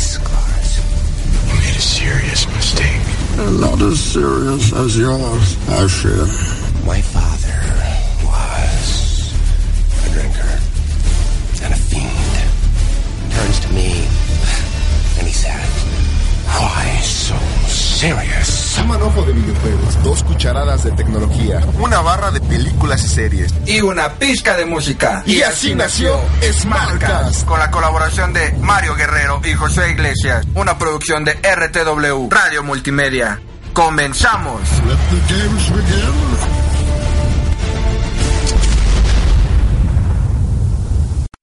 police cars. You made a serious mistake. Not as serious as yours, I fear. My father Un manojo de videojuegos, dos cucharadas de tecnología, una barra de películas y series. Y una pizca de música. Y así nació Smartcast. Con la colaboración de Mario Guerrero y José Iglesias. Una producción de RTW Radio Multimedia. ¡Comenzamos! Let the games begin.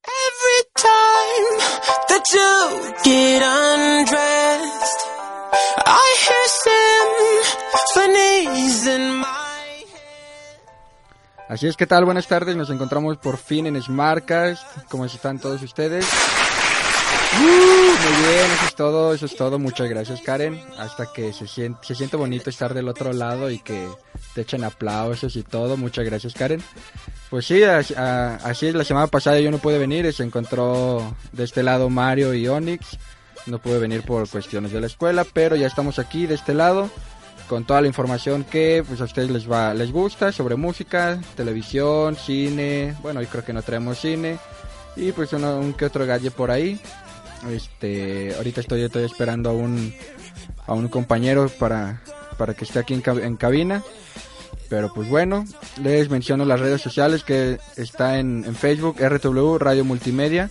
Every time that you get undressed, Así es, ¿qué tal? Buenas tardes, nos encontramos por fin en Smartcast. ¿Cómo están todos ustedes? Uh, muy bien, eso es todo, eso es todo. Muchas gracias, Karen. Hasta que se siente, bonito estar del otro lado y que te echen aplausos y todo. Muchas gracias, Karen. Pues sí, as- a- así es, la semana pasada yo no pude venir, se encontró de este lado Mario y Onyx. No pude venir por cuestiones de la escuela, pero ya estamos aquí de este lado con toda la información que pues a ustedes les va les gusta sobre música, televisión, cine, bueno, yo creo que no traemos cine y pues uno- un que otro gadget por ahí. Este, ahorita estoy, estoy esperando a un a un compañero para para que esté aquí en, en cabina. Pero pues bueno, les menciono las redes sociales que está en, en Facebook, RW Radio Multimedia.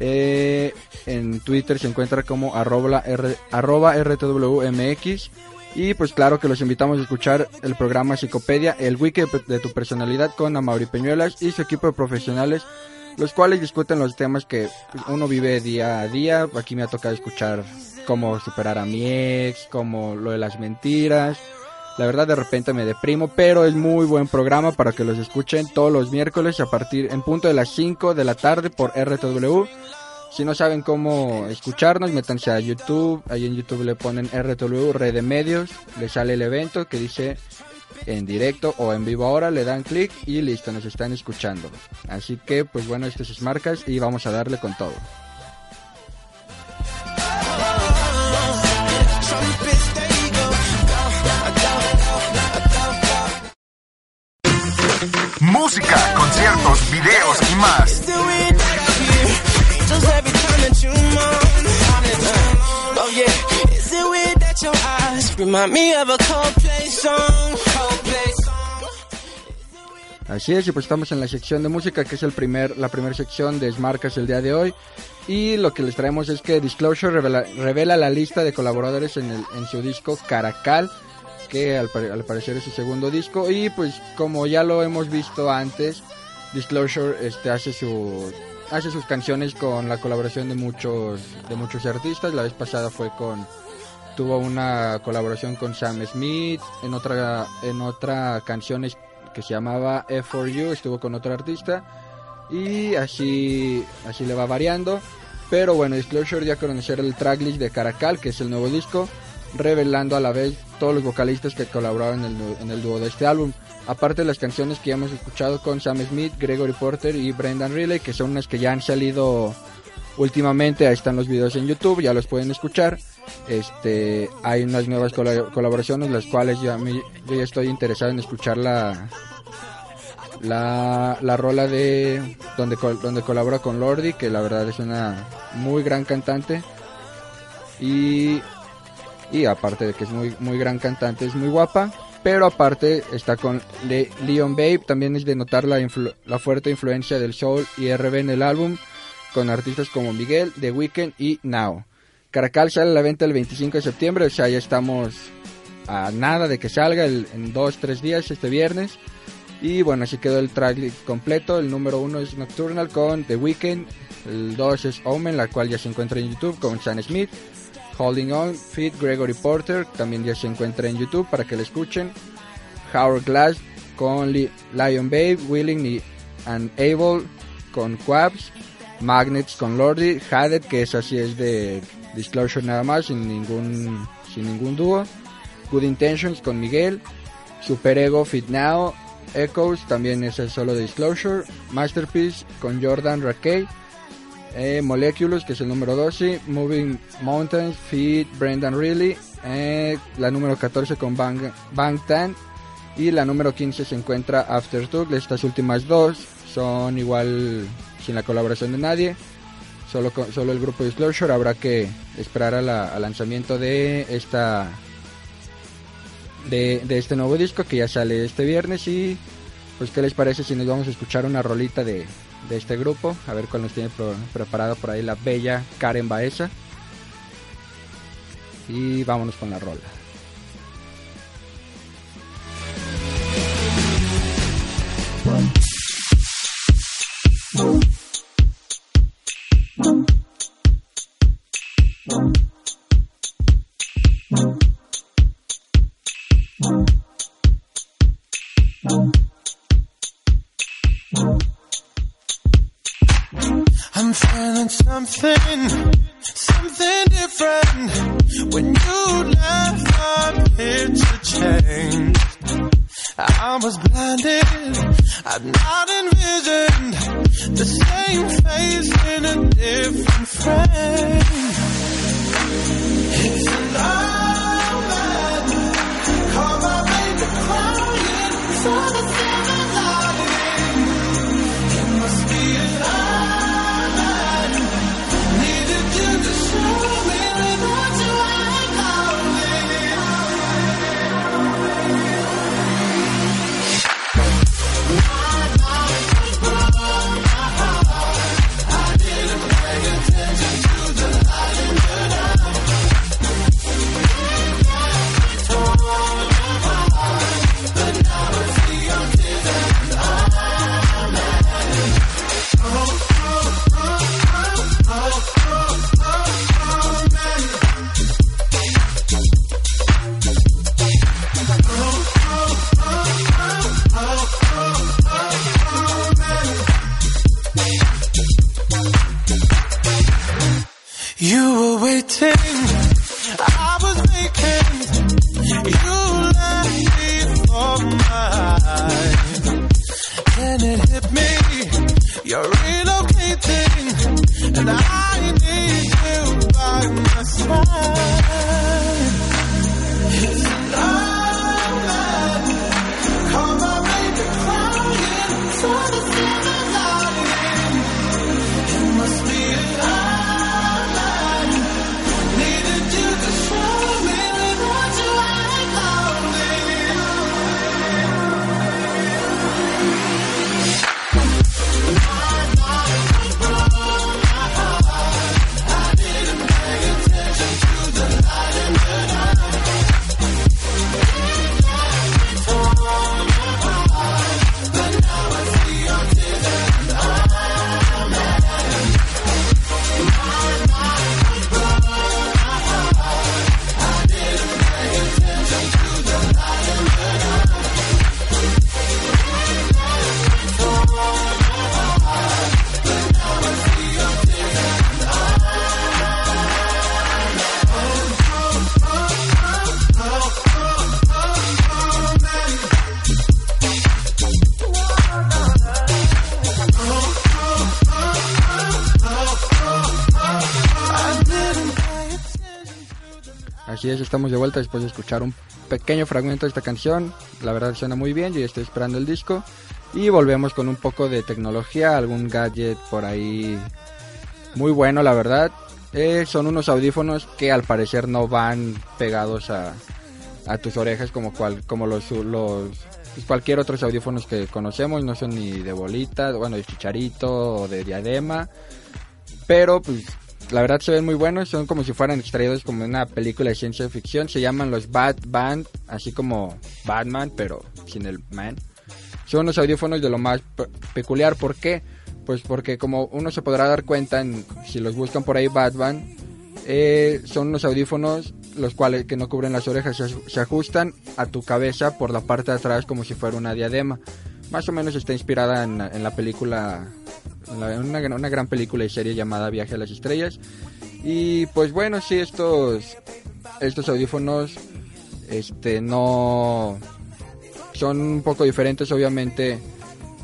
Eh, en Twitter se encuentra como arroba, R- arroba RTWMX. Y pues claro que los invitamos a escuchar el programa Psicopedia, el wiki de, tu personalidad con Amaury Peñuelas y su equipo de profesionales, los cuales discuten los temas que uno vive día a día. Aquí me ha tocado escuchar cómo superar a mi ex, como lo de las mentiras. La verdad de repente me deprimo, pero es muy buen programa para que los escuchen todos los miércoles a partir en punto de las 5 de la tarde por RTW. Si no saben cómo escucharnos, métanse a YouTube. Ahí en YouTube le ponen RTW, Red de Medios. Le sale el evento que dice en directo o en vivo ahora. Le dan clic y listo, nos están escuchando. Así que, pues bueno, esto es Smartcast y vamos a darle con todo. A Coldplay song? Coldplay song. Así es, y pues estamos en la sección de música, que es el primer, la primera sección de Smartcast el día de hoy. Y lo que les traemos es que Disclosure revela, revela la lista de colaboradores en, el, en su disco Caracal, que al, al parecer es su segundo disco. Y pues como ya lo hemos visto antes, Disclosure este, hace, su, hace sus canciones con la colaboración de muchos, de muchos artistas. La vez pasada fue con tuvo una colaboración con Sam Smith en otra en otra canción que se llamaba F4U estuvo con otro artista y así así le va variando pero bueno Disclosure ya conocer el tracklist de Caracal que es el nuevo disco revelando a la vez todos los vocalistas que colaboraron en el, en el dúo de este álbum aparte de las canciones que ya hemos escuchado con Sam Smith, Gregory Porter y Brendan Riley que son unas que ya han salido últimamente ahí están los videos en YouTube, ya los pueden escuchar. Este, hay unas nuevas cola- colaboraciones, las cuales yo, yo ya estoy interesado en escuchar la, la, la rola de donde, col- donde colabora con Lordi, que la verdad es una muy gran cantante. Y, y aparte de que es muy, muy gran cantante, es muy guapa. Pero aparte está con Le- Leon Babe, también es de notar la, fuerte influencia del soul y RB en el álbum con artistas como Miguel, The Weeknd y Now. Caracal sale a la venta el 25 de septiembre, o sea, ya estamos a nada de que salga en dos, tres días este viernes. Y bueno, así quedó el track completo. El número uno es Nocturnal con The Weeknd. El 2 es Omen, la cual ya se encuentra en YouTube con Sam Smith. Holding On, Fit Gregory Porter, también ya se encuentra en YouTube para que la escuchen. Hourglass con Li- Lion Babe, Willing and Able con Quabs. Magnets con Lordi, Haded, que es así es de Disclosure nada más, sin ningún, sin ningún dúo. Good Intentions con Miguel. Super Ego Fit Now. Echoes también es el solo de Disclosure. Masterpiece con Jordan Rakey. Eh, Moleculus, que es el número 12, Moving Mountains, Feed, Brendan Reilly, eh, la número 14 con Bang, Bang Tan. Y la número 15 se encuentra Aftertalk. Estas últimas dos son igual sin la colaboración de nadie, solo, solo el grupo Disclosure. Habrá que esperar al lanzamiento de esta de, de este nuevo disco que ya sale este viernes. Y pues qué les parece si nos vamos a escuchar una rolita de, de este grupo, a ver cuál nos tiene preparado por ahí la bella Karen Baeza. Y vámonos con la rola. Something, something different. When you left, my picture changed. I was blinded, I'd not envisioned the same face in a different frame. It's a love that caught my baby crying, Así es, estamos de vuelta después de escuchar un pequeño fragmento de esta canción. La verdad suena muy bien, yo ya estoy esperando el disco. Y volvemos con un poco de tecnología, algún gadget por ahí muy bueno, la verdad. Eh, son unos audífonos que al parecer no van pegados a, a tus orejas como, cual, como los, pues, cualquier otros audífonos que conocemos. No son ni de bolita, bueno, de chicharito o de diadema. Pero pues la verdad se ven muy buenos, son como si fueran extraídos como una película de ciencia ficción, se llaman los Bat Band, así como Batman, pero sin el man. Son unos audífonos de lo más pe- peculiar, ¿por qué? Pues porque como uno se podrá dar cuenta en- si los buscan por ahí Batman, eh, son unos audífonos los cuales que no cubren las orejas, se, se ajustan a tu cabeza por la parte de atrás como si fuera una diadema. Más o menos está inspirada en, la película, en una, gran- película y serie llamada Viaje a las Estrellas. Y pues bueno, sí, estos, estos audífonos este, no son un poco diferentes, obviamente.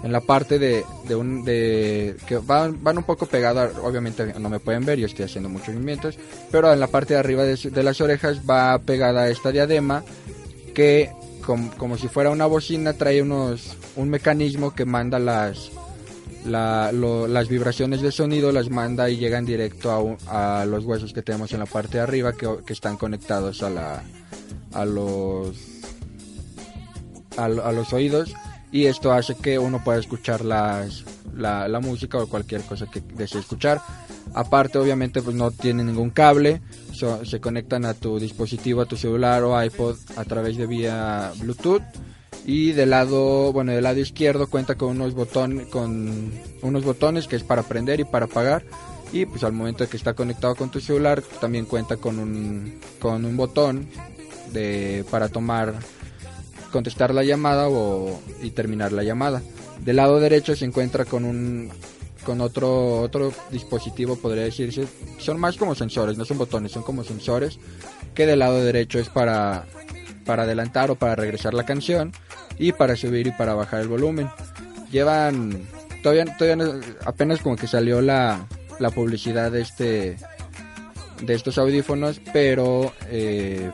en la parte de, de un de que van, van un poco pegados obviamente no me pueden ver yo estoy haciendo muchos movimientos pero en la parte de arriba de, de las orejas va pegada esta diadema que com- como si fuera una bocina trae unos un mecanismo que manda las la- las vibraciones de sonido las manda y llegan directo a, a los huesos que tenemos en la parte de arriba que, que están conectados a la a los a, lo- a los oídos y esto hace que uno pueda escuchar las, la, la música o cualquier cosa que desee escuchar. Aparte, obviamente, pues no tiene ningún cable, se conectan a tu dispositivo, a tu celular o iPod a través de vía Bluetooth. Y del lado, bueno, del lado izquierdo cuenta con unos botones, con unos botones que es para prender y para apagar. Y pues al momento de que está conectado con tu celular, también cuenta con un, con un botón de, para tomar contestar la llamada o, y terminar la llamada. Del lado derecho se encuentra con un con otro otro dispositivo podría decirse. Son más como sensores no son botones son como sensores que del lado derecho es para para adelantar o para regresar la canción y para subir y para bajar el volumen. Llevan todavía todavía no- apenas como que salió la la publicidad de este de estos audífonos pero eh,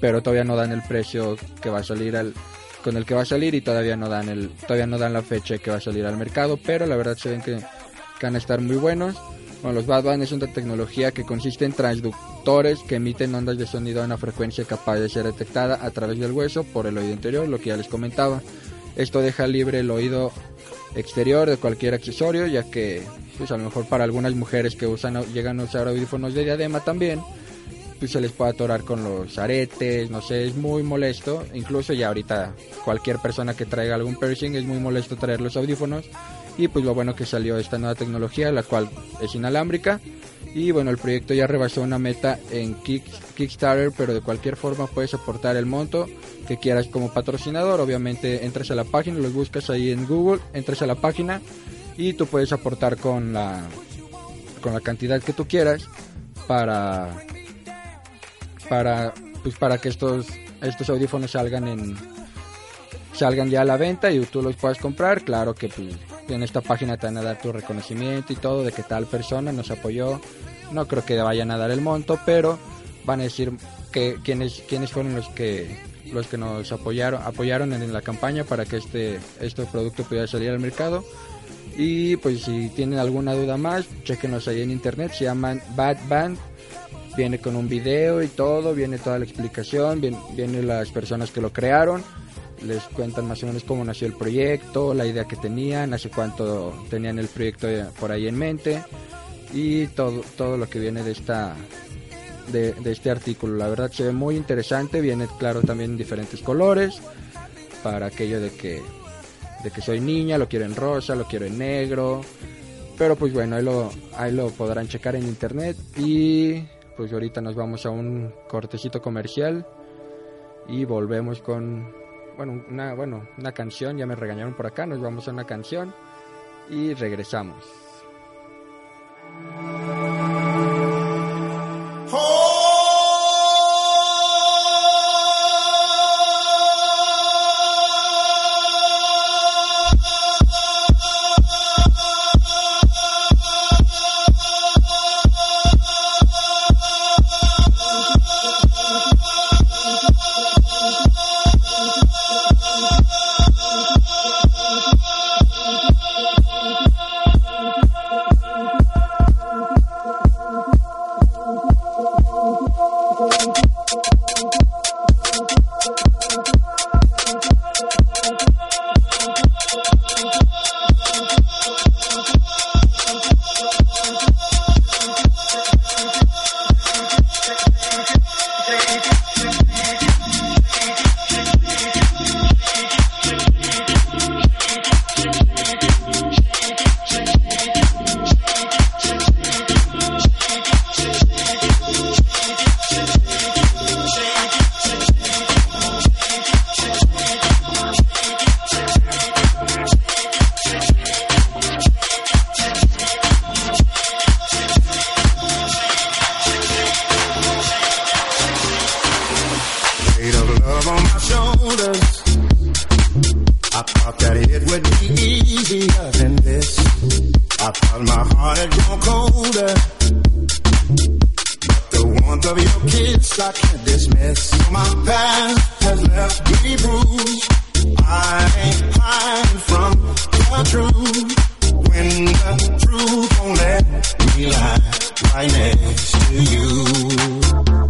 pero todavía no dan el precio que va a salir al con el que va a salir y todavía no dan el todavía no dan la fecha que va a salir al mercado pero la verdad se ven que, que van a estar muy buenos bueno, los Badband es una tecnología que consiste en transductores que emiten ondas de sonido a una frecuencia capaz de ser detectada a través del hueso por el oído interior, lo que ya les comentaba. Esto deja libre el oído exterior de cualquier accesorio, ya que pues a lo mejor para algunas mujeres que usan llegan a usar audífonos de diadema también, se les puede atorar con los aretes, no sé, es muy molesto. Incluso ya ahorita cualquier persona que traiga algún piercing es muy molesto traer los audífonos. Y pues lo bueno que salió esta nueva tecnología, la cual es inalámbrica. Y bueno, el proyecto ya rebasó una meta en Kick- Kickstarter, pero de cualquier forma puedes aportar el monto que quieras como patrocinador. Obviamente entras a la página, los buscas ahí en Google, entras a la página y tú puedes aportar con la, con la cantidad que tú quieras para para pues para que estos estos audífonos salgan en salgan ya a la venta y tú los puedas comprar. Claro que pues, en esta página te van a dar tu reconocimiento y todo de que tal persona nos apoyó. No creo que vayan a dar el monto pero van a decir que quiénes quiénes fueron los que los que nos apoyaron apoyaron en la campaña para que este este producto pudiera salir al mercado. Y pues si tienen alguna duda más chequenos ahí en internet. Se llaman Bad Band viene con un video y todo, viene toda la explicación, viene, viene las personas que lo crearon, les cuentan más o menos cómo nació el proyecto, la idea que tenían, hace cuánto tenían el proyecto eh, por ahí en mente y todo, todo lo que viene de esta de este artículo. La verdad se ve muy interesante, viene claro también en diferentes colores, para aquello de que de que soy niña, lo quiero en rosa, lo quiero en negro. Pero pues bueno, ahí lo, ahí lo podrán checar en internet. Y pues ahorita nos vamos a un cortecito comercial. Y volvemos con bueno, una, bueno, una canción. Ya me regañaron por acá. Nos vamos a una canción. Y regresamos. Thank right next to you.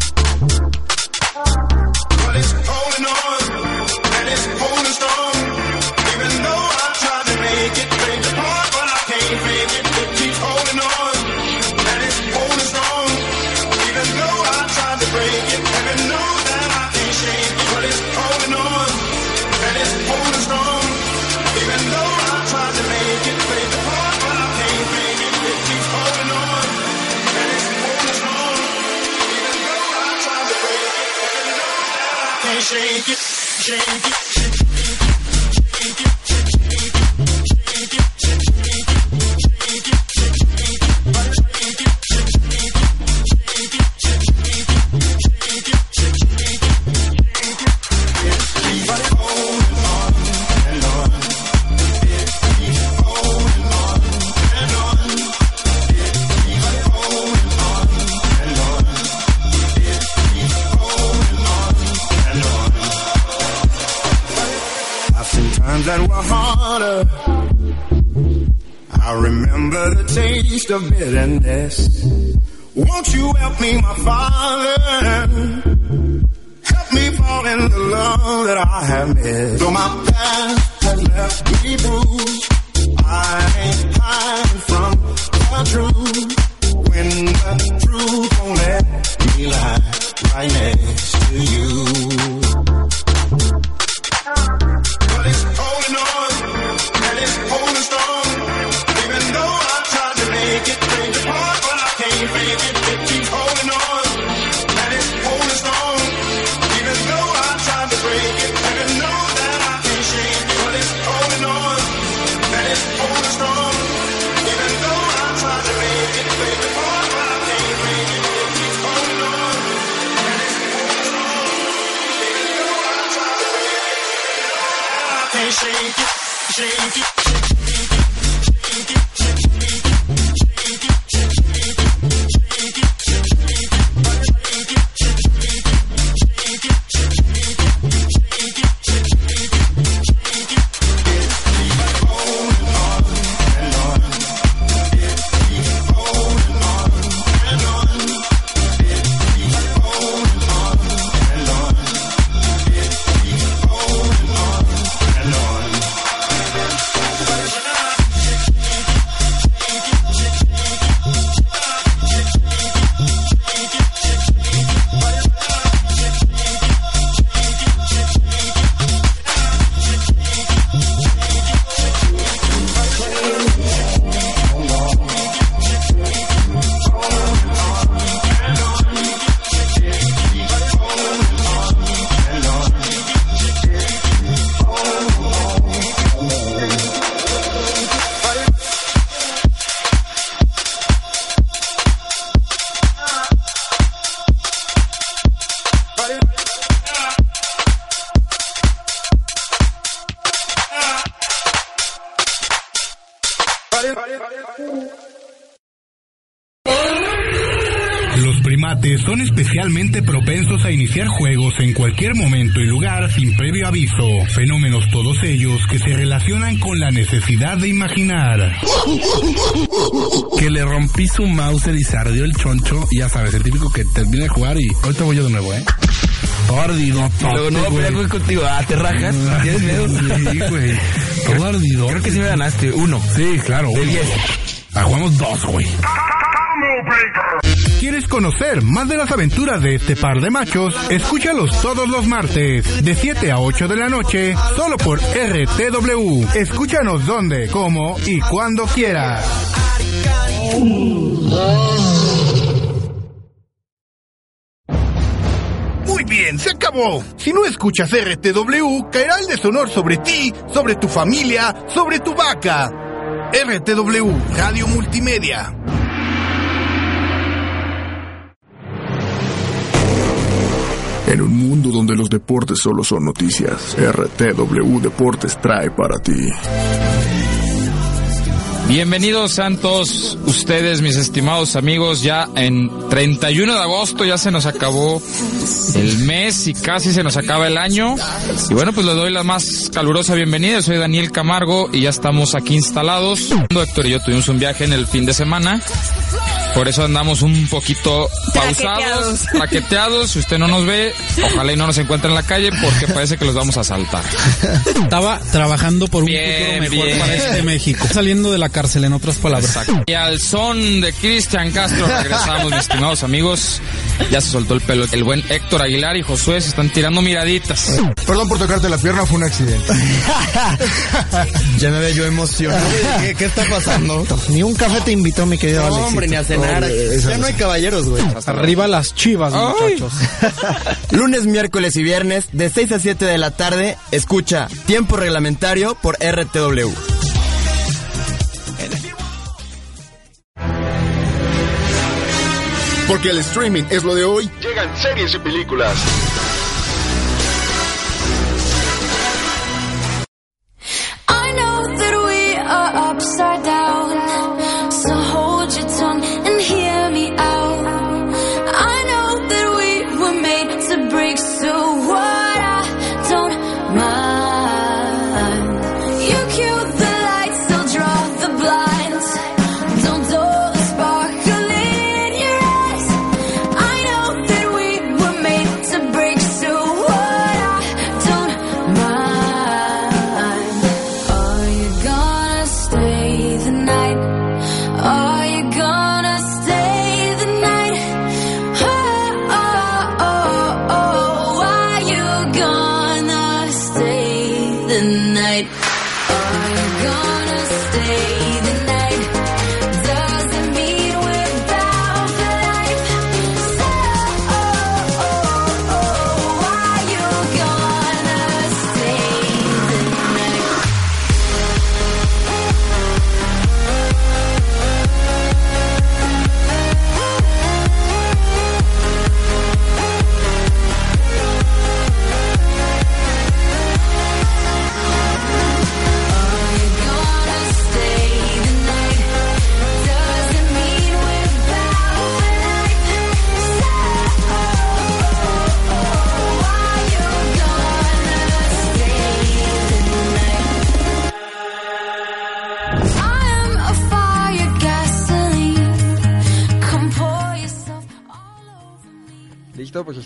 Of bitterness. Won't you help me, my father? Los primates son especialmente propensos a iniciar juegos en cualquier momento y lugar sin previo aviso, fenómenos todos ellos que se relacionan con la necesidad de imaginar. Que le rompí su mouse y se ardió el choncho, ya sabes, el típico que termina de jugar y ahorita voy yo de nuevo, ¿eh? Todo ardido, Luego no voy a contigo. Ah, te rajas. ¿Tienes miedo? Sí, güey. Todo ardido. Creo que sí me ganaste. Uno. Sí, claro. De diez. Ah, jugamos dos, güey. ¿Quieres conocer más de las aventuras de este par de machos? Escúchalos todos los martes, de 7 a 8 de la noche, solo por RTW. Escúchanos donde, cómo y cuando quieras. Se acabó. Si no escuchas RTW, caerá el deshonor sobre ti, sobre tu familia, sobre tu vaca. RTW, Radio Multimedia. En un mundo donde los deportes solo son noticias, RTW Deportes trae para ti Bienvenidos sean todos ustedes, mis estimados amigos, ya en 31 de agosto ya se nos acabó el mes y casi se nos acaba el año. Y bueno, pues les doy la más calurosa bienvenida. Soy Daniel Camargo y ya estamos aquí instalados. Héctor y yo tuvimos un viaje en el fin de semana. Por eso andamos un poquito pausados, traqueteados. Si usted no nos ve, ojalá y no nos encuentre en la calle porque parece que los vamos a saltar. Estaba trabajando por un Bien, futuro mejor bien. para este México. Saliendo de la cárcel, en otras palabras. Y al son de Cristian Castro regresamos, mis estimados amigos. Ya se soltó el pelo. El buen Héctor Aguilar y Josué se están tirando miraditas. Perdón por tocarte la pierna, fue un accidente. Ya me veo yo emocionado. ¿Qué, qué está pasando? Ni un café te invitó, mi querido No, Alex. hombre, ni a cenar. Ya no hay caballeros, güey. Arriba las chivas, muchachos. Lunes, miércoles y viernes, de 6 a 7 de la tarde, escucha Tiempo Reglamentario por RTW. Porque el streaming es lo de hoy. Llegan series y películas.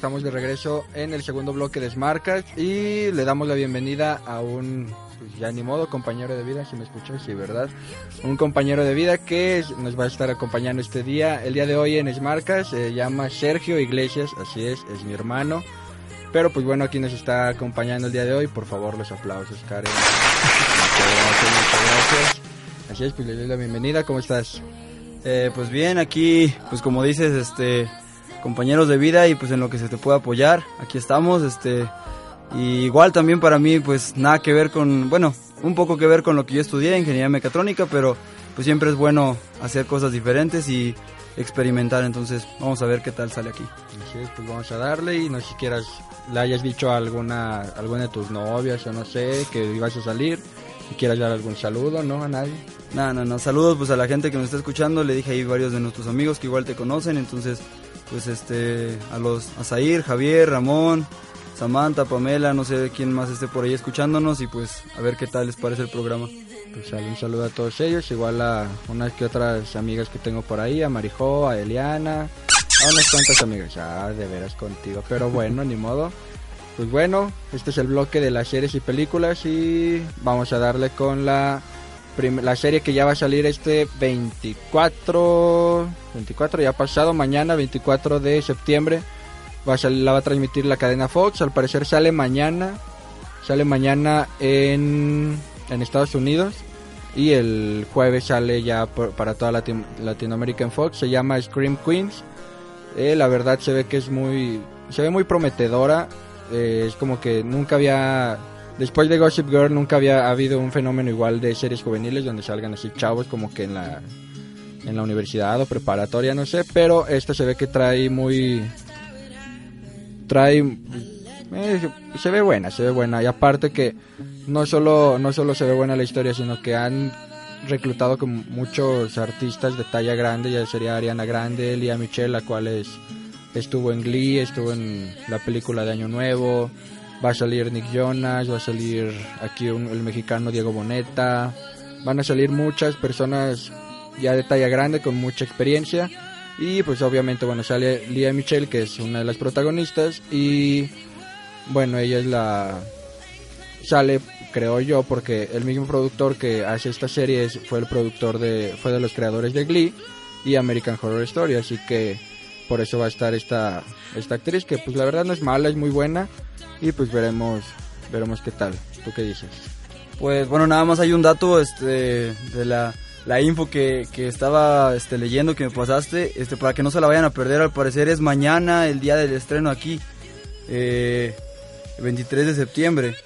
Estamos de regreso en el segundo bloque de Smartcast y le damos la bienvenida a un, pues ya ni modo, compañero de vida, si me escuchas, sí, ¿verdad? Un compañero de vida que nos va a estar acompañando este día, el día de hoy en Smartcast, se llama Sergio Iglesias, así es, es mi hermano. Pero pues bueno, aquí nos está acompañando el día de hoy, por favor los aplausos, Karen. Muchas gracias, muchas gracias. Así es, pues le doy la bienvenida, ¿cómo estás? Eh, pues bien, aquí, pues como dices, este, compañeros de vida y pues en lo que se te pueda apoyar, aquí estamos, este, y igual también para mí, pues nada que ver con, bueno, un poco que ver con lo que yo estudié, ingeniería mecatrónica, pero pues siempre es bueno hacer cosas diferentes y experimentar, entonces vamos a ver qué tal sale aquí. Así es, pues vamos a darle y no sé si quieras, le hayas dicho a alguna, alguna de tus novias o no sé, que ibas a salir, si quieras dar algún saludo, ¿no? A nadie. No, no, no, saludos pues a la gente que nos está escuchando, le dije ahí varios de nuestros amigos que igual te conocen, entonces pues este, a los, a Zair, Javier, Ramón, Samantha, Pamela, no sé quién más esté por ahí escuchándonos y pues a ver qué tal les parece el programa. Pues un saludo a todos ellos, igual a unas que otras amigas que tengo por ahí, a Marijó, a Eliana, a unas cuantas amigas, ah, de veras contigo, pero bueno, ni modo. Pues bueno, este es el bloque de las series y películas y vamos a darle con la la serie que ya va a salir este 24 24 ya pasado mañana 24 de septiembre va a sal- la va a transmitir la cadena Fox. Al parecer sale mañana sale mañana en en Estados Unidos y el jueves sale ya para toda Latin- Latinoamérica en Fox. Se llama Scream Queens. Eh, la verdad se ve que es muy se ve muy prometedora. Eh, es como que nunca había después de Gossip Girl nunca había habido un fenómeno igual de series juveniles donde salgan así chavos como que en la en la universidad o preparatoria no sé pero esta se ve que trae muy trae eh, se ve buena se ve buena. Y aparte que no solo no solo se ve buena la historia sino que han reclutado con muchos artistas de talla grande, ya sería Ariana Grande, Lía Michelle, la cual es, estuvo en Glee, estuvo en la película de Año Nuevo, va a salir Nick Jonas, va a salir aquí un- el mexicano Diego Boneta, van a salir muchas personas ya de talla grande con mucha experiencia. Y pues obviamente bueno sale Lía Michelle que es una de las protagonistas. Y bueno ella es la sale creo yo porque el mismo productor que hace esta serie fue el productor de fue de los creadores de Glee y American Horror Story. Así que por eso va a estar esta esta actriz que pues la verdad no es mala es muy buena y pues veremos veremos qué tal tú qué dices Pues bueno, nada más hay un dato este, de la, la info que, que estaba este, leyendo que me pasaste, este, para que no se la vayan a perder, al parecer es mañana el día del estreno aquí, eh, el 23 de septiembre.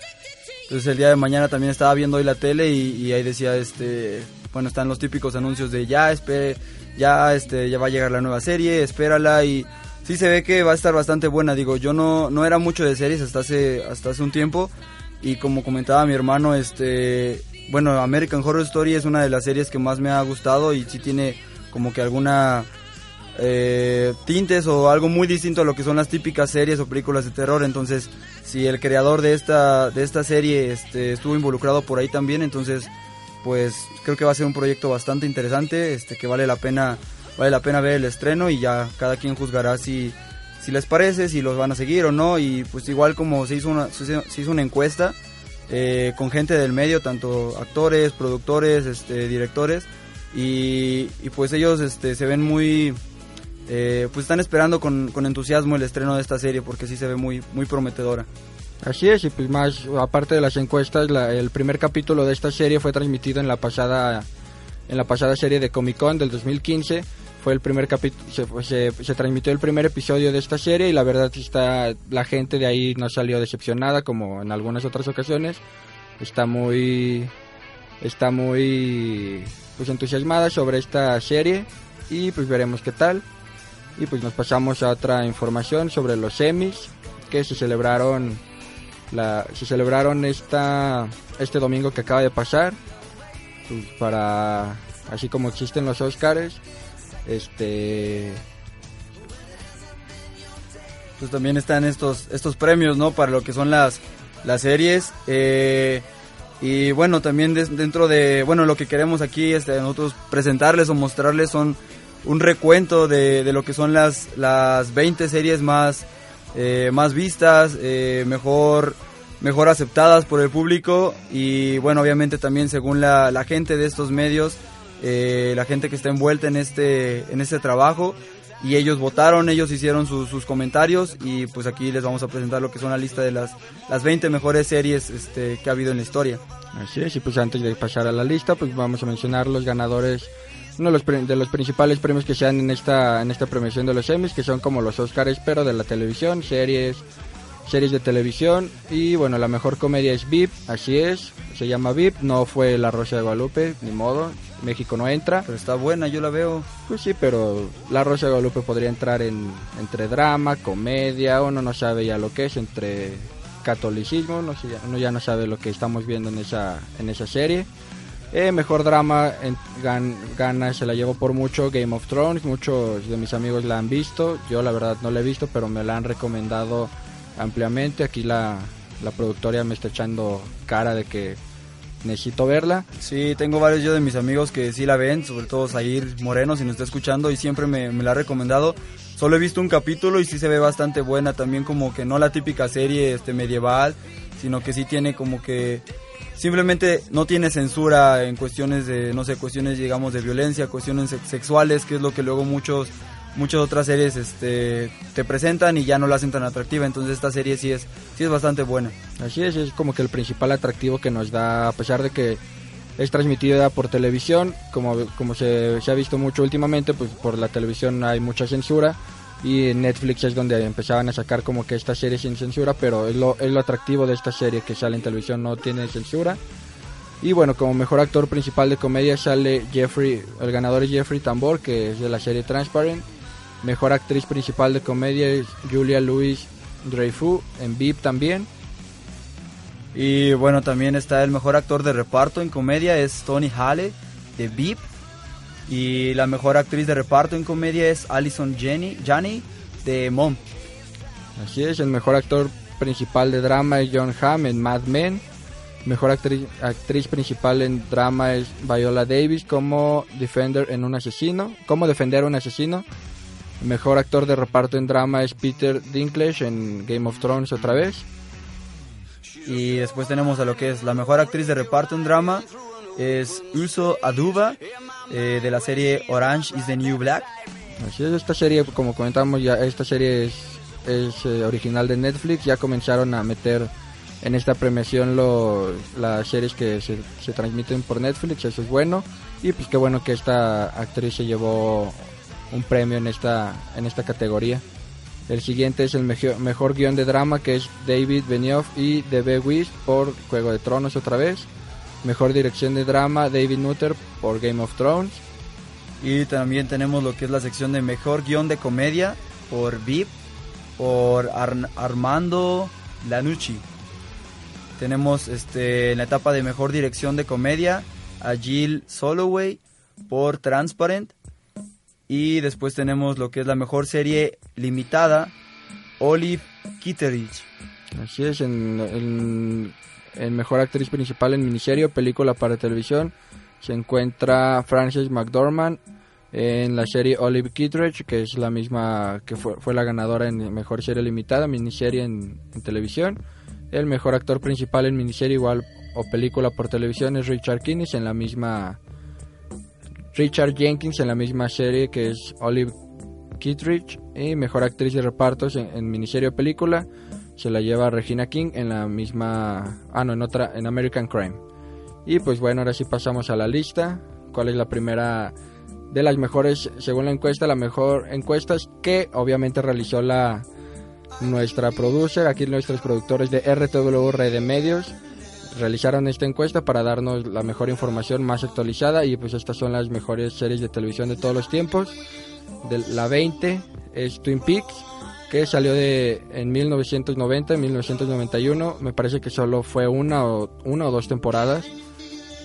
Entonces el día de mañana también estaba viendo hoy la tele y ahí decía, este, bueno, están los típicos anuncios de ya, espere, ya, este, ya va a llegar la nueva serie, espérala y sí se ve que va a estar bastante buena. Digo, yo no, no era mucho de series hasta hace, hasta hace un tiempo y como comentaba mi hermano, este, bueno, American Horror Story es una de las series que más me ha gustado y sí tiene como que alguna eh, tintes o algo muy distinto a lo que son las típicas series o películas de terror. Entonces, si el creador de esta de esta serie este, estuvo involucrado por ahí también, entonces, pues creo que va a ser un proyecto bastante interesante, este, que vale la pena vale la pena ver el estreno y ya cada quien juzgará si si les parece, si los van a seguir o no y pues igual como se hizo una se hizo una encuesta eh, con gente del medio, tanto actores, productores, este, directores y, y pues ellos este, se ven muy eh, pues están esperando con, con entusiasmo el estreno de esta serie porque sí se ve muy muy prometedora. Así es, y pues más, aparte de las encuestas, la- el primer capítulo de esta serie fue transmitido en la pasada en la pasada serie de Comic Con del 2015. Fue el primer capítulo, se, se, se transmitió el primer episodio de esta serie y la verdad está, la gente de ahí no salió decepcionada como en algunas otras ocasiones. Está muy, está muy, pues entusiasmada sobre esta serie y pues veremos qué tal. Y pues nos pasamos a otra información sobre los Emmys que se celebraron la, se celebraron esta este domingo que acaba de pasar pues, para así como existen los Oscars este pues también están estos estos premios no para lo que son las las series eh, y bueno también dentro de bueno lo que queremos aquí este, nosotros presentarles o mostrarles son un recuento de, de lo que son las las 20 series más eh, más vistas eh, mejor mejor aceptadas por el público y bueno obviamente también según la, la gente de estos medios eh, la gente que está envuelta en este en este trabajo y ellos votaron, ellos hicieron sus, sus comentarios y pues aquí les vamos a presentar lo que son la lista de las, las 20 mejores series este, que ha habido en la historia. Así es, y pues antes de pasar a la lista, pues vamos a mencionar los ganadores, uno de los, de los principales premios que se dan en esta, en esta premiación de los Emmys, que son como los Oscars, pero de la televisión, series, series de televisión, y bueno, la mejor comedia es VIP, así es, se llama VIP, no fue La Rosa de Guadalupe, ni modo, México no entra. Pero está buena, yo la veo. Pues sí, pero La Rosa de Guadalupe podría entrar en, entre drama, comedia, uno no sabe ya lo que es, entre catolicismo, no sé, ya- uno ya no sabe lo que estamos viendo en esa, en esa serie. Eh, mejor drama en- gan- gana, se la llevó por mucho Game of Thrones, muchos de mis amigos la han visto, yo la verdad no la he visto, pero me la han recomendado ampliamente, aquí la, la productora me está echando cara de que necesito verla. Sí, tengo varios yo de mis amigos que sí la ven, sobre todo Zair Moreno, si nos está escuchando, y siempre me, me la ha recomendado. Solo he visto un capítulo y sí se ve bastante buena, también como que no la típica serie este medieval, sino que sí tiene como que simplemente no tiene censura en cuestiones de, no sé, cuestiones digamos de violencia, cuestiones sex- sexuales, que es lo que luego muchos muchas otras series este te presentan y ya no la hacen tan atractiva, entonces esta serie sí es sí es bastante buena. Así es, es como que el principal atractivo que nos da, a pesar de que es transmitida por televisión, como, como se, se ha visto mucho últimamente, pues por la televisión hay mucha censura y Netflix es donde empezaban a sacar como que esta serie sin censura, pero es lo, es lo atractivo de esta serie que sale en televisión, no tiene censura. Y bueno, como mejor actor principal de comedia sale Jeffrey, el ganador es Jeffrey Tambor, que es de la serie Transparent. Mejor actriz principal de comedia es Julia Louis Dreyfus, en VIP también. Y bueno, también está el mejor actor de reparto en comedia, es Tony Hale. de Beep. Y la mejor actriz de reparto en comedia es Alison Jenny, Janney de Mom. Así es, el mejor actor principal de drama es John Hamm en Mad Men. Mejor actriz, actriz principal en drama es Viola Davis como Defender en un asesino, como defender a un asesino. Mejor actor de reparto en drama es Peter Dinklage en Game of Thrones otra vez. Y después tenemos a lo que es la mejor actriz de reparto en drama es Uso Aduba eh, de la serie Orange is the New Black. Así es, esta serie, como comentamos ya, esta serie es, es eh, original de Netflix. Ya comenzaron a meter en esta premiación las series que se, se transmiten por Netflix, eso es bueno. Y pues qué bueno que esta actriz se llevó un premio en esta, en esta categoría. El siguiente es el mejor, mejor guion de drama que es David Benioff y D.B. Weiss por Juego de Tronos otra vez. Mejor dirección de drama David Nutter por Game of Thrones. Y también tenemos lo que es la sección de mejor guion de comedia por VIP, por Ar- Armando Lanucci. Tenemos este, en la etapa de mejor dirección de comedia a Jill Soloway por Transparent. Y después tenemos lo que es la mejor serie limitada, Olive Kitteridge. Así es, en, en, en mejor actriz principal en miniserie película para televisión se encuentra Frances McDormand en la serie Olive Kittredge, que es la misma que fue, fue la ganadora en mejor serie limitada, miniserie en, en televisión. El mejor actor principal en miniserie igual o película por televisión es Richard Kinnis en la misma Richard Jenkins en la misma serie que es Olive Kittredge y mejor actriz de repartos en, en miniserie o película se la lleva Regina King en la misma ah no en otra en American Crime y pues bueno ahora sí pasamos a la lista cuál es la primera de las mejores según la encuesta la mejor encuesta es que obviamente realizó la nuestra producer aquí nuestros productores de RTW Red de Medios realizaron esta encuesta para darnos la mejor información más actualizada y pues estas son las mejores series de televisión de todos los tiempos. De la 20 es Twin Peaks, que salió de en 1990, en 1991, me parece que solo fue una o, una o dos temporadas.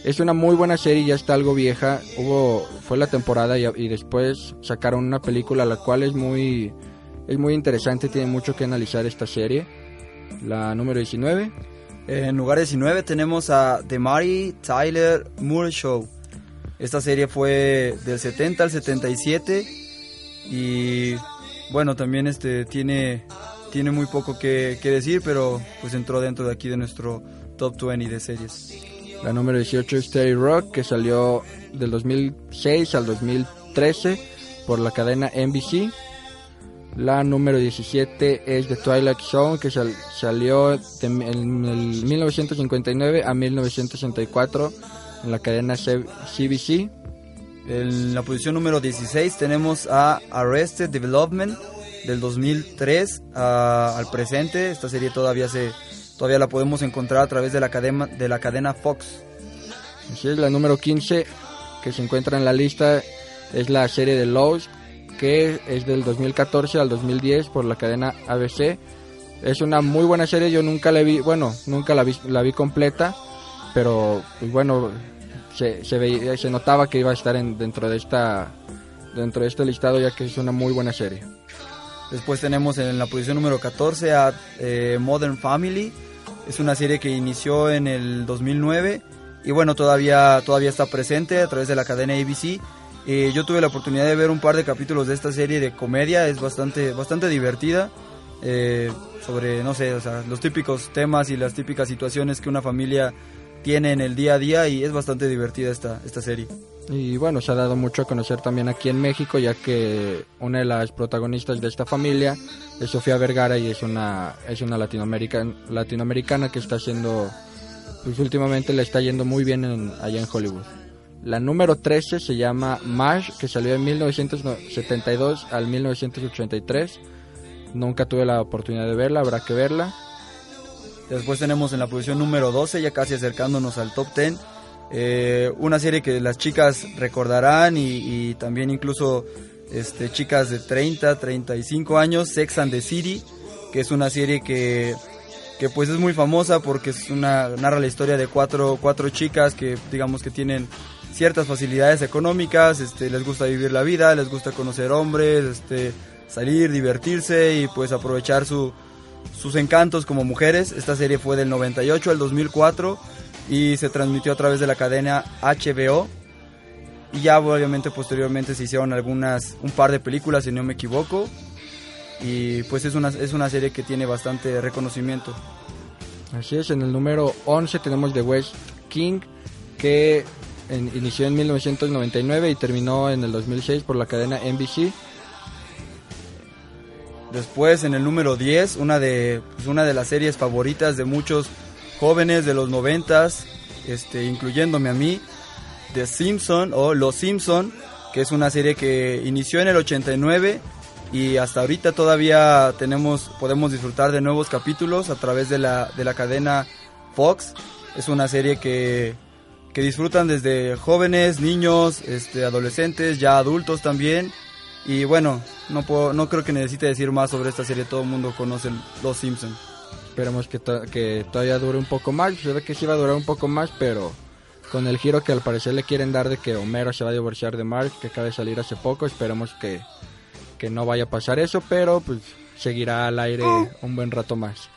Es una muy buena serie, ya está algo vieja. Hubo fue la temporada y, y después sacaron una película la cual es muy es muy interesante, tiene mucho que analizar esta serie. La número 19 En lugar 19 tenemos a The Mary Tyler Moore Show. Esta serie fue del 70 al 77 y bueno, también este tiene tiene muy poco que, decir, pero pues entró dentro de aquí de nuestro top 20 de series. La número 18 es Terry Rock, que salió del 2006 al 2013 por la cadena NBC. La número 17 es The Twilight Zone, que sal- salió de- en el 1959 a 1964 en la cadena C- CBC. En la posición número 16 tenemos a Arrested Development del 2003 a- al presente. Esta serie todavía se todavía la podemos encontrar a través de la cadena de la cadena Fox. Así es, la número 15 que se encuentra en la lista es la serie de Lost, que es del 2014 al 2010 por la cadena ABC. Es una muy buena serie, yo nunca la vi, bueno, nunca la vi, la vi completa, pero pues bueno, se, se, notaba que iba a estar en- dentro de esta dentro de este listado ya que es una muy buena serie. Después tenemos en la posición número 14 a eh, Modern Family. Es una serie que inició en el 2009 y bueno, todavía, todavía está presente a través de la cadena ABC. Eh, yo tuve la oportunidad de ver un par de capítulos de esta serie de comedia, es bastante, bastante divertida. eh, sobre, no sé, los típicos temas y las típicas situaciones que una familia tiene en el día a día y es bastante divertida esta, esta serie. Y bueno, se ha dado mucho a conocer también aquí en México, ya que una de las protagonistas de esta familia es Sofía Vergara y es una, es una latinoamericana, latinoamericana que está haciendo, pues últimamente le está yendo muy bien en- allá en Hollywood. La número 13 se llama MASH, que salió de 1972 al 1983. Nunca tuve la oportunidad de verla, habrá que verla. Después tenemos en la posición número 12, ya casi acercándonos al top 10, eh, una serie que las chicas recordarán y, y también incluso este, chicas de 30, 35 años, Sex and the City, que es una serie que, que pues es muy famosa porque es una, narra la historia de cuatro, cuatro chicas que digamos que tienen ciertas facilidades económicas, este, les gusta vivir la vida, les gusta conocer hombres, este, salir, divertirse y pues aprovechar su, sus encantos como mujeres. Esta serie fue del 98 al 2004 y se transmitió a través de la cadena HBO. Y ya obviamente posteriormente se hicieron algunas, un par de películas si no me equivoco. Y pues es una, es una serie que tiene bastante reconocimiento. Así es, en el número 11 tenemos The West King, que inició en 1999 y terminó en el 2006 por la cadena NBC. Después en el número 10, una de, pues, una de las series favoritas de muchos jóvenes de los noventas, este, incluyéndome a mí, The Simpson o Los Simpson, que es una serie que inició en el 89 y hasta ahorita todavía tenemos, podemos disfrutar de nuevos capítulos a través de la, de la cadena Fox. Es una serie que, que disfrutan desde jóvenes, niños, este, adolescentes, ya adultos también. Y bueno, no, puedo, no creo que necesite decir más sobre esta serie, todo el mundo conoce Los Simpsons. Esperemos que, que todavía dure un poco más. Se ve que sí va a durar un poco más, pero con el giro que al parecer le quieren dar de que Homero se va a divorciar de Marge, que acaba de salir hace poco, esperemos que, que no vaya a pasar eso, pero pues seguirá al aire un buen rato más.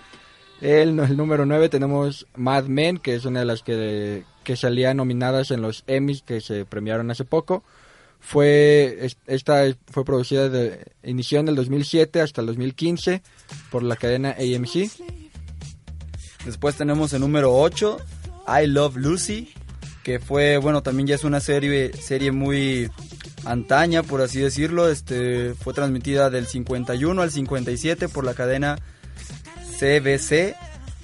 El, el número 9 tenemos Mad Men, que es una de las que, que salía nominadas en los Emmys que se premiaron hace poco. Fue, es- esta fue producida de, inició en el 2007 hasta el 2015 por la cadena AMC. Después tenemos el número 8, I Love Lucy, que fue, bueno, también ya es una serie, serie muy antaña, por así decirlo. Este, fue transmitida del 51 al 57 por la cadena CBC.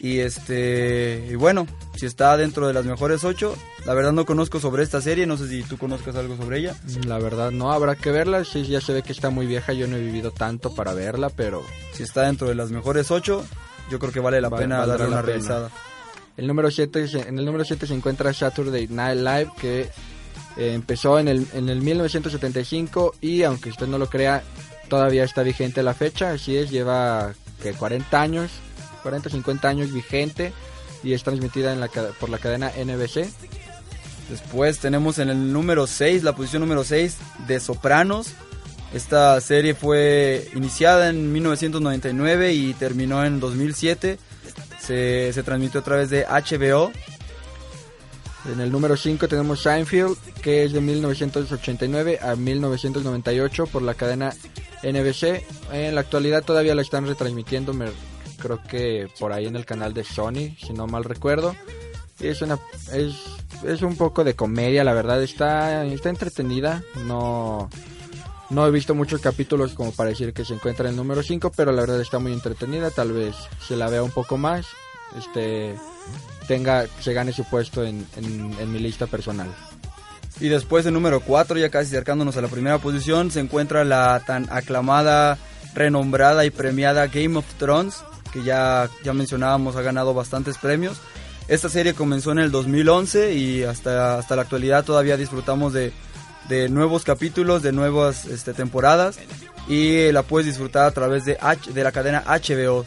Y este, y bueno, si está dentro de las mejores 8, la verdad no conozco sobre esta serie, no sé si tú conozcas algo sobre ella. La verdad no, habrá que verla. Sí, ya se ve que está muy vieja. Yo no he vivido tanto para verla, pero Si está dentro de las mejores 8, yo creo que vale la Va- pena valdrá darle la una pena. revisada. El número 7, en el número 7 se encuentra Saturday Night Live, que eh, empezó en el, en el 1975 y aunque usted no lo crea, todavía está vigente la fecha. Así es, lleva que 40 años, 40 50 años vigente y es transmitida en la, ca- por la cadena NBC. Después tenemos en el número 6, la posición número 6 de Sopranos. Esta serie fue iniciada en 1999 y terminó en 2007. Se, se transmitió a través de HBO. En el número 5 tenemos Seinfeld, que es de 1989 a 1998 por la cadena NBC. En la actualidad todavía la están retransmitiendo, me- creo que por ahí en el canal de Sony, si no mal recuerdo. Es una es, es un poco de comedia, la verdad está está entretenida. No no he visto muchos capítulos como para decir que se encuentra en el número 5, pero la verdad está muy entretenida, tal vez se la vea un poco más, este tenga se gane su puesto en, en- en mi lista personal. Y después en número 4, ya casi acercándonos a la primera posición, se encuentra la tan aclamada, renombrada y premiada Game of Thrones, que ya, ya mencionábamos, ha ganado bastantes premios. Esta serie comenzó en el 2011 y hasta, hasta la actualidad todavía disfrutamos de, de nuevos capítulos, de nuevas este, temporadas y la puedes disfrutar a través de, H- de la cadena HBO.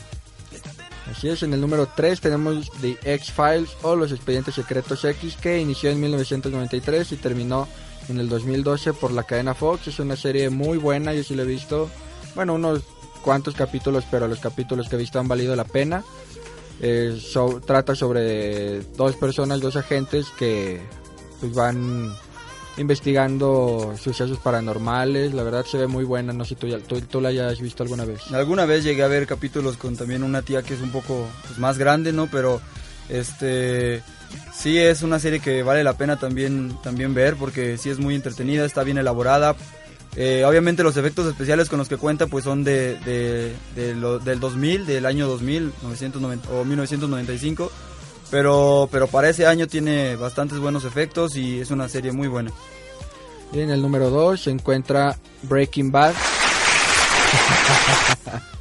Así es, en el número 3 tenemos The X-Files o Los Expedientes Secretos X que inició en 1993 y terminó en el 2012 por la cadena Fox. Es una serie muy buena, yo sí la he visto. Bueno, unos cuantos capítulos, pero los capítulos que he visto han valido la pena. Eh, so- trata sobre dos personas, dos agentes que pues, van investigando sucesos paranormales. La verdad se ve muy buena, no sé si tú, tú, tú la hayas visto alguna vez. Alguna vez llegué a ver capítulos con también una tía que es un poco pues, más grande, ¿no? Pero este sí es una serie que vale la pena también, también ver porque sí es muy entretenida, está bien elaborada. Eh, obviamente los efectos especiales con los que cuenta pues son de, de- de lo- del 2000, del año 2000, 990 o 1995. Pero, pero para ese año tiene bastantes buenos efectos y es una serie muy buena. Y en el número 2 se encuentra Breaking Bad.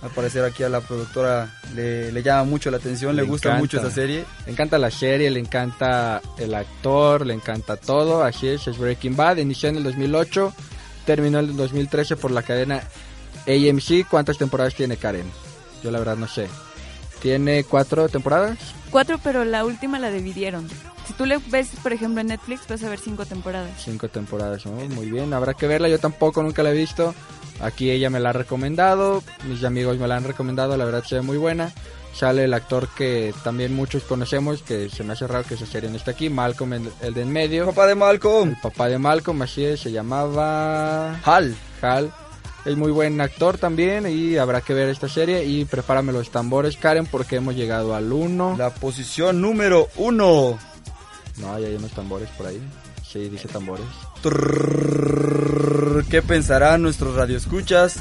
Al parecer aquí a la productora le, le llama mucho la atención, le, gusta encanta. mucho esa serie. Le encanta la serie, le encanta el actor, le encanta todo. Así es, es Breaking Bad. Inició en el 2008, terminó en el 2013 por la cadena AMC. ¿Cuántas temporadas tiene Karen? Yo la verdad no sé. Tiene cuatro temporadas. Cuatro, pero la última la dividieron. Si tú le ves, por ejemplo, en Netflix, vas a ver cinco temporadas. Cinco temporadas, ¿no? Muy bien, habrá que verla. Yo tampoco nunca la he visto. Aquí ella me la ha recomendado, mis amigos me la han recomendado, la verdad se ve muy buena. Sale el actor que también muchos conocemos, que se me hace raro que esa serie no esté aquí, Malcolm, el, el de en medio. Papá de Malcolm. El papá de Malcolm, así es, se llamaba... Hal. Hal. Es muy buen actor también y habrá que ver esta serie y prepárame los tambores, Karen, porque hemos llegado al 1. La posición número uno. No, ya hay unos tambores por ahí. Sí, dice tambores. ¿Qué pensarán nuestros radioescuchas?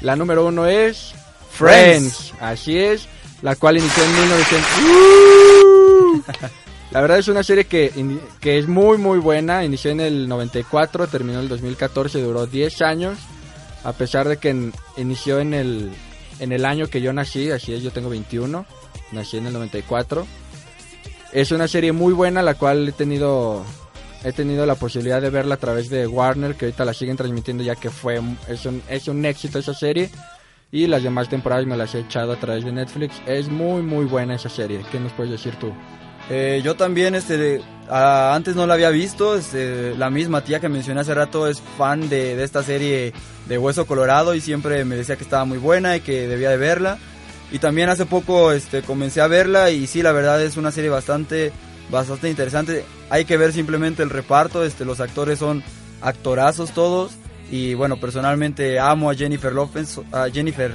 La número uno es Friends. Friends. Así es, la cual inició en 1900. La verdad es una serie que, que es muy muy buena. Inició en el 94, terminó en el 2014, duró 10 años. A pesar de que en- inició en el, en el año que yo nací, así es, yo tengo 21, nací en el 94. Es una serie muy buena, la cual he tenido he tenido la posibilidad de verla a través de Warner, que ahorita la siguen transmitiendo ya que fue es un, es un éxito esa serie. Y las demás temporadas me las he echado a través de Netflix. Es muy muy buena esa serie. ¿Qué nos puedes decir tú? Eh, yo también, este, ah, antes no la había visto. este, la misma tía que mencioné hace rato es fan de, de esta serie de Hueso Colorado y siempre me decía que estaba muy buena y que debía de verla. Y también hace poco este, comencé a verla y sí, la verdad es una serie bastante, bastante interesante. Hay que ver simplemente el reparto. Este, los actores son actorazos todos. Y bueno, personalmente amo a Jennifer López, a Jennifer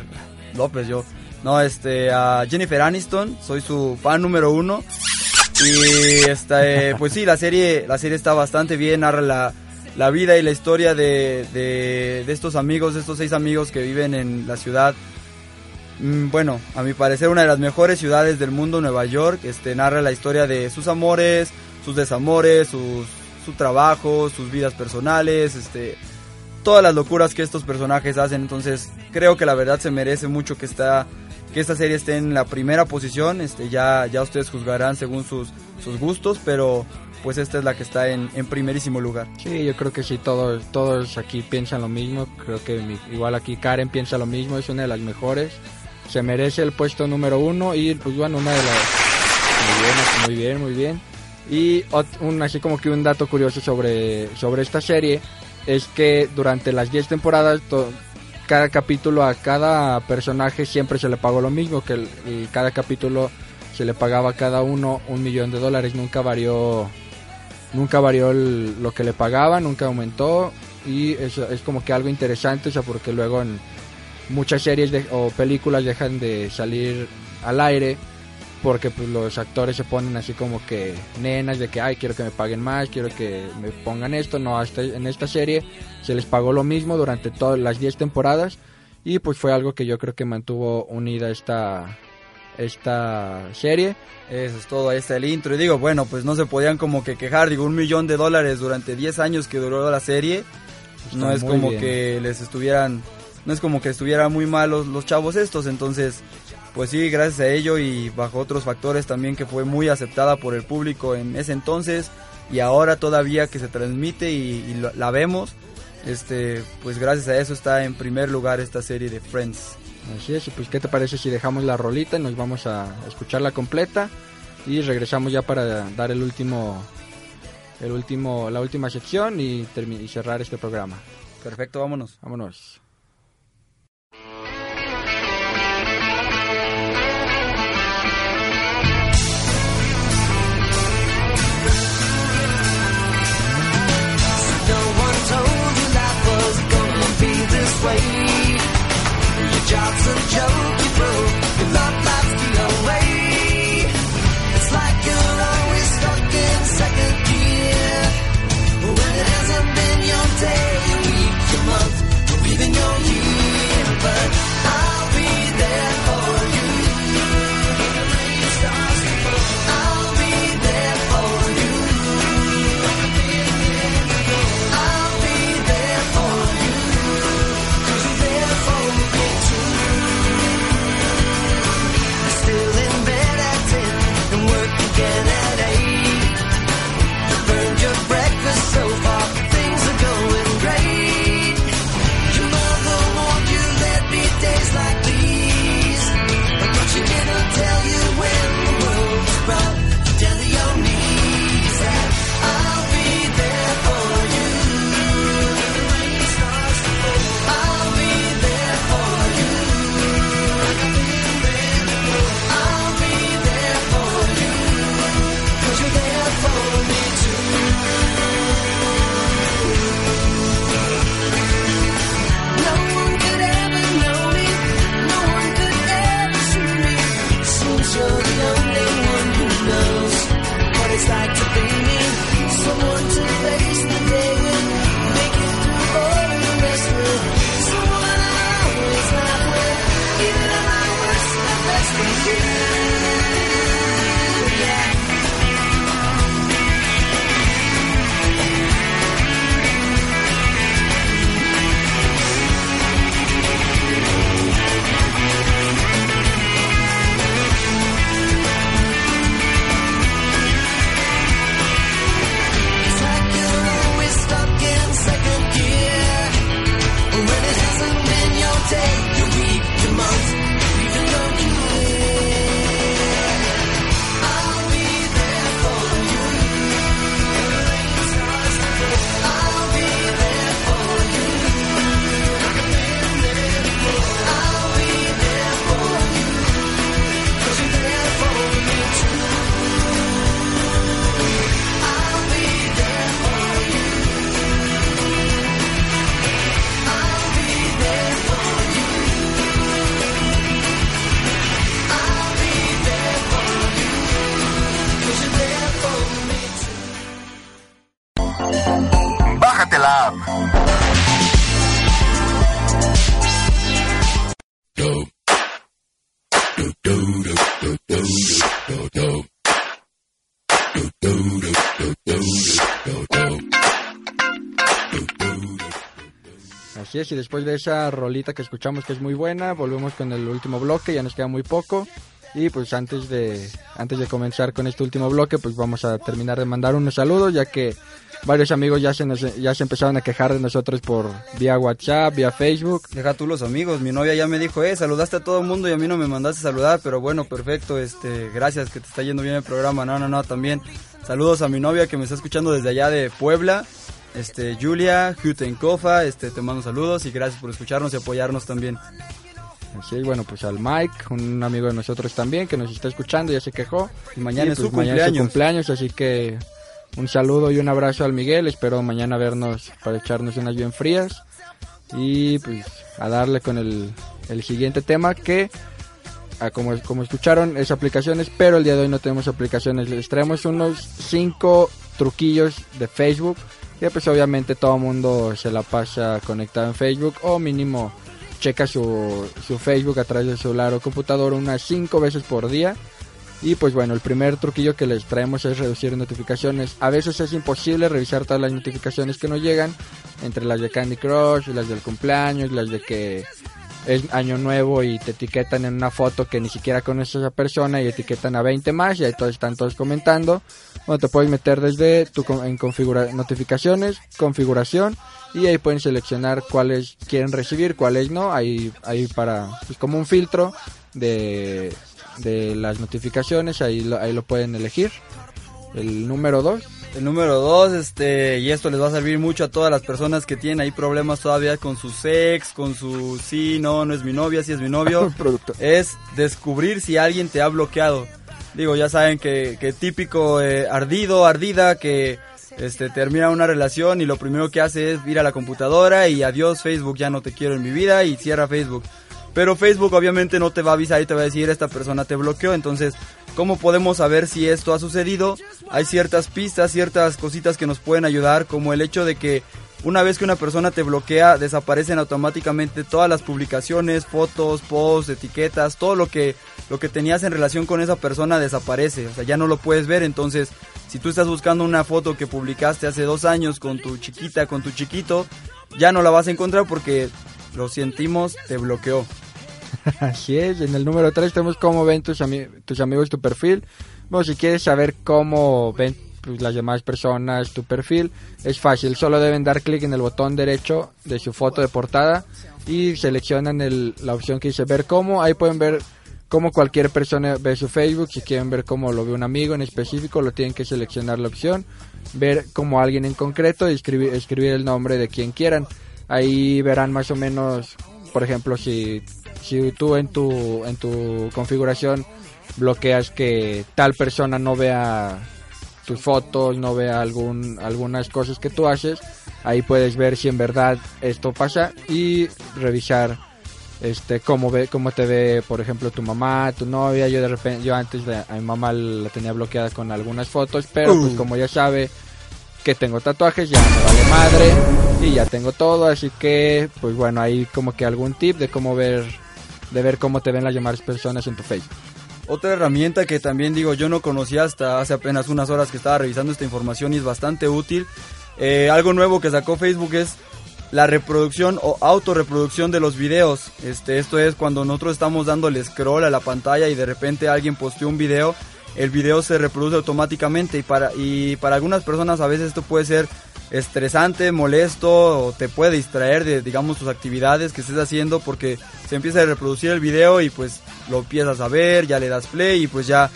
López yo. No, este, a Jennifer Aniston, soy su fan número uno. Y esta, eh, pues sí, la serie, la serie está bastante bien, narra la, la vida y la historia de, de, de estos amigos, de estos seis amigos que viven en la ciudad. Mm, Bueno, a mi parecer una de las mejores ciudades del mundo, Nueva York. Este narra la historia de sus amores, sus desamores, sus, su trabajo, sus vidas personales, este, todas las locuras que estos personajes hacen. Entonces, creo que la verdad se merece mucho que esta, que esta serie esté en la primera posición. Este, ya, ya ustedes juzgarán según sus, sus gustos, pero pues esta es la que está en, en primerísimo lugar. Sí, yo creo que sí, todos, todos aquí piensan lo mismo. Creo que mi- igual aquí Karen piensa lo mismo, es una de las mejores. Se merece el puesto número uno y pues bueno, una de las... Muy bien, muy bien, muy bien. Y un, así como que un dato curioso sobre, sobre esta serie es que durante las 10 temporadas to- cada capítulo a cada personaje siempre se le pagó lo mismo, que el- y cada capítulo se le pagaba a cada uno un millón de dólares, nunca varió nunca varió el- lo que le pagaban, nunca aumentó y eso es como que algo interesante, o sea, porque luego en muchas series de- o películas dejan de salir al aire porque pues los actores se ponen así como que nenas de que ay quiero que me paguen más quiero que me pongan esto no hasta en esta serie se les pagó lo mismo durante todas las 10 temporadas y pues fue algo que yo creo que mantuvo unida esta esta serie Eso es todo, ahí está el intro. Y digo, bueno, pues no se podían como que quejar, digo, un millón de dólares durante 10 años que duró la serie. no es como bien. que les estuvieran, no es como que estuvieran muy malos los chavos estos. Entonces, pues sí, gracias a ello y bajo otros factores también que fue muy aceptada por el público en ese entonces y ahora todavía que se transmite y, y lo- la vemos. Este, pues gracias a eso está en primer lugar esta serie de Friends. Así es, y pues ¿qué te parece si dejamos la rolita y nos vamos a escucharla completa y regresamos ya para dar el último el último la última sección y, y cerrar este programa. Perfecto, vámonos. Vámonos. Way. Your job's a joke you broke, Así y después de esa rolita que escuchamos que es muy buena, volvemos con el último bloque, ya nos queda muy poco. Y pues antes de, antes de comenzar con este último bloque, pues vamos a terminar de mandar unos saludos, ya que varios amigos ya se, nos, ya se empezaron a quejar de nosotros por vía WhatsApp, vía Facebook. Deja tú los amigos, mi novia ya me dijo, eh, saludaste a todo el mundo y a mí no me mandaste saludar, pero bueno, perfecto, este, gracias que te está yendo bien el programa, no, no, no, también saludos a mi novia que me está escuchando desde allá de Puebla, este, Julia, Jutenkofa, este, te mando saludos y gracias por escucharnos y apoyarnos también. Es, bueno, pues al Mike, un amigo de nosotros también que nos está escuchando, ya se quejó. Y mañana es pues su mañana es su cumpleaños. así que un saludo y un abrazo al Miguel. Espero mañana vernos para echarnos unas bien frías. Y pues a darle con el, el siguiente tema que, ah, como, como escucharon, es aplicaciones, pero el día de hoy no tenemos aplicaciones. Les traemos unos 5 truquillos de Facebook. Que pues obviamente todo el mundo se la pasa conectado en Facebook o mínimo checa su, su Facebook a través del celular o computador unas 5 veces por día. Y pues bueno, el primer truquillo que les traemos es reducir notificaciones. A veces es imposible revisar todas las notificaciones que nos llegan, entre las de Candy Crush, las del cumpleaños, las de que es año nuevo y te etiquetan en una foto que ni siquiera conoces a esa persona y etiquetan a 20 más y ahí todos están todos comentando. Bueno, te puedes meter desde tu en configura notificaciones, configuración y ahí pueden seleccionar cuáles quieren recibir, cuáles no. Ahí, ahí para, pues como un filtro de, de las notificaciones, ahí lo, ahí lo pueden elegir. El número 2. El número dos, este, y esto les va a servir mucho a todas las personas que tienen ahí problemas todavía con su sex, con su sí, no, no es mi novia, sí es mi novio. es descubrir si alguien te ha bloqueado. Digo, ya saben que, que típico eh, ardido, ardida, que este, termina una relación y lo primero que hace es ir a la computadora y adiós Facebook, ya no te quiero en mi vida y cierra Facebook. Pero Facebook obviamente no te va a avisar y te va a decir esta persona te bloqueó, entonces ¿cómo podemos saber si esto ha sucedido? Hay ciertas pistas, ciertas cositas que nos pueden ayudar, como el hecho de que una vez que una persona te bloquea, desaparecen automáticamente todas las publicaciones, fotos, posts, etiquetas, todo lo que lo que tenías en relación con esa persona desaparece, o sea, ya no lo puedes ver, entonces si tú estás buscando una foto que publicaste hace dos años con tu chiquita, con tu chiquito, ya no la vas a encontrar porque lo sentimos, te bloqueó. Así es, en el número 3 tenemos cómo ven tus, ami- tus amigos tu perfil. Bueno, si quieres saber cómo ven pues, las demás personas tu perfil, es fácil, solo deben dar clic en el botón derecho de su foto de portada y seleccionan el- la opción que dice ver cómo, ahí pueden ver cómo cualquier persona ve su Facebook, si quieren ver cómo lo ve un amigo en específico, lo tienen que seleccionar la opción, ver como alguien en concreto y escribir, escribir el nombre de quien quieran. Ahí verán más o menos, por ejemplo, si, si tú en tu, en tu configuración bloqueas que tal persona no vea tus fotos, no vea algún, algunas cosas que tú haces, ahí puedes ver si en verdad esto pasa y revisar este cómo ve cómo te ve por ejemplo tu mamá tu novia yo de repente yo antes de, a mi mamá la tenía bloqueada con algunas fotos pero pues Uh. como ya sabe que tengo tatuajes ya me vale madre y ya tengo todo así que pues bueno ahí como que algún tip de cómo ver de ver cómo te ven las llamadas personas en tu Facebook Otra herramienta que también digo yo no conocía hasta hace apenas unas horas que estaba revisando esta información y es bastante útil. Eh, algo nuevo que sacó Facebook es la reproducción o autorreproducción de los videos. Este, esto es cuando nosotros estamos dándole scroll a la pantalla y de repente alguien posteó un video, el video se reproduce automáticamente y para, y para algunas personas a veces esto puede ser estresante, molesto o te puede distraer de digamos tus actividades que estés haciendo porque se empieza a reproducir el video y pues lo empiezas a ver, ya le das play y pues ya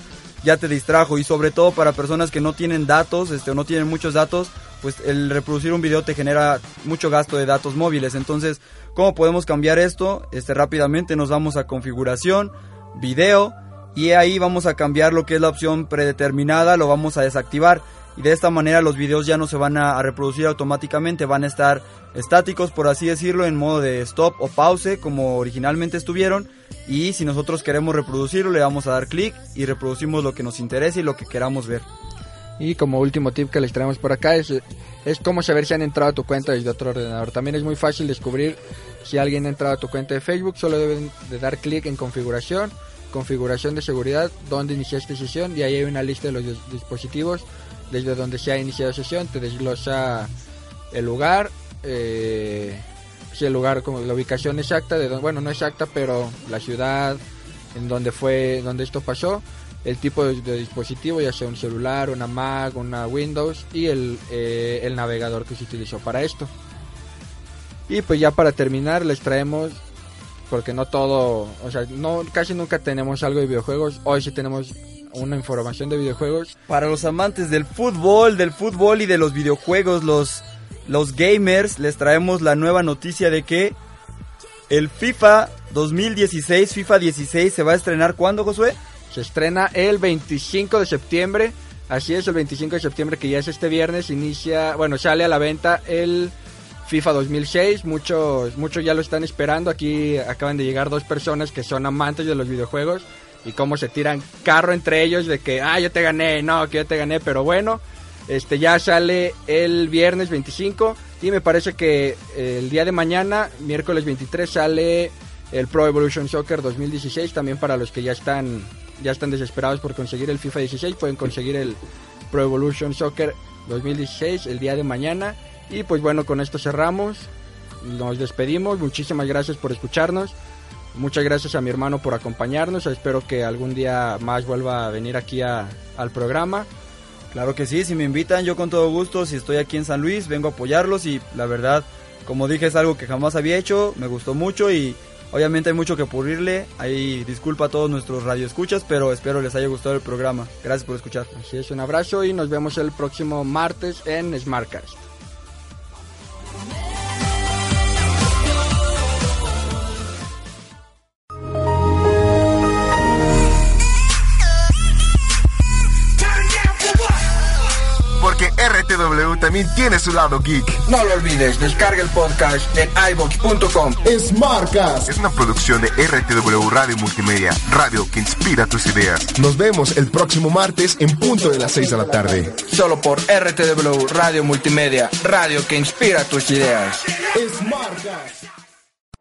ya te distrajo y sobre todo para personas que no tienen datos, este o no tienen muchos datos, pues el reproducir un video te genera mucho gasto de datos móviles. Entonces, ¿cómo podemos cambiar esto? Este rápidamente nos vamos a configuración, video y ahí vamos a cambiar lo que es la opción predeterminada, lo vamos a desactivar y de esta manera los videos ya no se van a, a reproducir automáticamente, van a estar estáticos por así decirlo en modo de stop o pause como originalmente estuvieron y si nosotros queremos reproducirlo le vamos a dar clic y reproducimos lo que nos interese y lo que queramos ver. Y como último tip que les traemos por acá es, es cómo saber si han entrado a tu cuenta desde otro ordenador. También es muy fácil descubrir si alguien ha entrado a tu cuenta de Facebook. Solo deben de dar clic en configuración, configuración de seguridad, donde iniciaste sesión y ahí hay una lista de los dis- dispositivos desde donde se ha iniciado sesión. Te desglosa el lugar, eh, sí, el lugar como la ubicación exacta de don- bueno no exacta pero la ciudad en donde fue donde esto pasó el tipo de, de dispositivo ya sea un celular una Mac una Windows y el, eh, el navegador que se utilizó para esto y pues ya para terminar les traemos porque no todo o sea no casi nunca tenemos algo de videojuegos hoy sí tenemos una información de videojuegos Para los amantes del fútbol, del fútbol y de los videojuegos, los, los gamers, les traemos la nueva noticia de que el FIFA 2016, FIFA 16, se va a estrenar ¿cuándo, Josué? Se estrena el 25 de septiembre. Así es, el 25 de septiembre, que ya es este viernes, inicia, bueno, sale a la venta el FIFA 2006. Muchos, muchos ya lo están esperando. Aquí acaban de llegar dos personas que son amantes de los videojuegos y cómo se tiran carro entre ellos de que, ah, yo te gané, no, que yo te gané, pero bueno, este ya sale el viernes 25 y me parece que eh, el día de mañana, miércoles 23, sale el Pro Evolution Soccer 2016 también para los que ya están ya están desesperados por conseguir el FIFA 16 pueden conseguir el Pro Evolution Soccer 2016 el día de mañana. Y pues bueno con esto cerramos nos despedimos muchísimas gracias por escucharnos muchas gracias a mi hermano por acompañarnos espero que algún día más vuelva a venir aquí a- al programa Claro que sí, si me invitan yo con todo gusto, si estoy aquí en San Luis, vengo a apoyarlos y la verdad, como dije, es algo que jamás había hecho, me gustó mucho y obviamente hay mucho que pulirle, ahí disculpa a todos nuestros radioescuchas, pero espero les haya gustado el programa. Gracias por escuchar. Así es, un abrazo y nos vemos el próximo martes en Smartcast. RTW también tiene su lado geek. No lo olvides, descarga el podcast en iVox.com. Smartcast es una producción de RTW Radio Multimedia, radio que inspira tus ideas. Nos vemos el próximo martes en punto de las 6 de la tarde. Solo por RTW Radio Multimedia, radio que inspira tus ideas. Smartcast.